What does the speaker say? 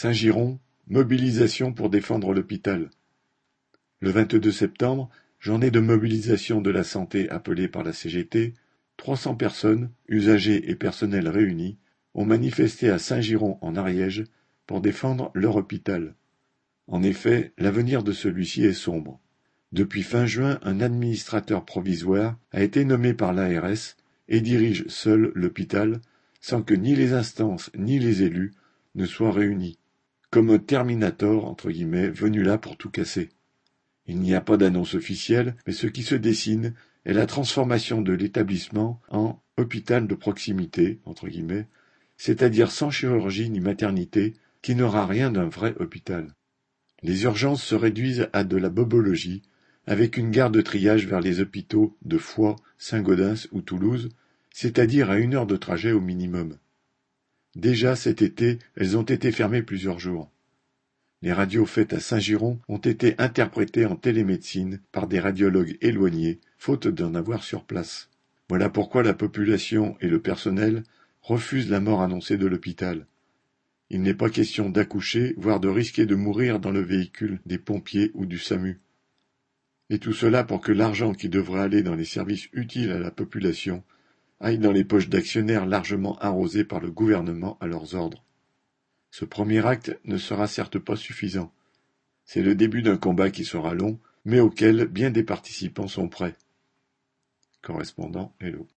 Saint-Giron, mobilisation pour défendre l'hôpital. Le 22 septembre, journée de mobilisation de la santé appelée par la CGT, 300 personnes, usagers et personnels réunis, ont manifesté à Saint-Giron en Ariège pour défendre leur hôpital. En effet, l'avenir de celui-ci est sombre. Depuis fin juin, un administrateur provisoire a été nommé par l'ARS et dirige seul l'hôpital sans que ni les instances ni les élus ne soient réunis, comme un Terminator entre guillemets venu là pour tout casser. Il n'y a pas d'annonce officielle, mais ce qui se dessine est la transformation de l'établissement en hôpital de proximité entre guillemets, c'est-à-dire sans chirurgie ni maternité, qui n'aura rien d'un vrai hôpital. Les urgences se réduisent à de la bobologie, avec une gare de triage vers les hôpitaux de Foix, Saint-Gaudens ou Toulouse, c'est-à-dire à une heure de trajet au minimum. Déjà cet été, elles ont été fermées plusieurs jours. Les radios faites à Saint-Giron ont été interprétées en télémédecine par des radiologues éloignés, faute d'en avoir sur place. Voilà pourquoi la population et le personnel refusent la mort annoncée de l'hôpital. Il n'est pas question d'accoucher, voire de risquer de mourir dans le véhicule des pompiers ou du SAMU. Et tout cela pour que l'argent qui devrait aller dans les services utiles à la population aille dans les poches d'actionnaires largement arrosés par le gouvernement à leurs ordres. Ce premier acte ne sera certes pas suffisant. C'est le début d'un combat qui sera long, mais auquel bien des participants sont prêts. Correspondant Hello.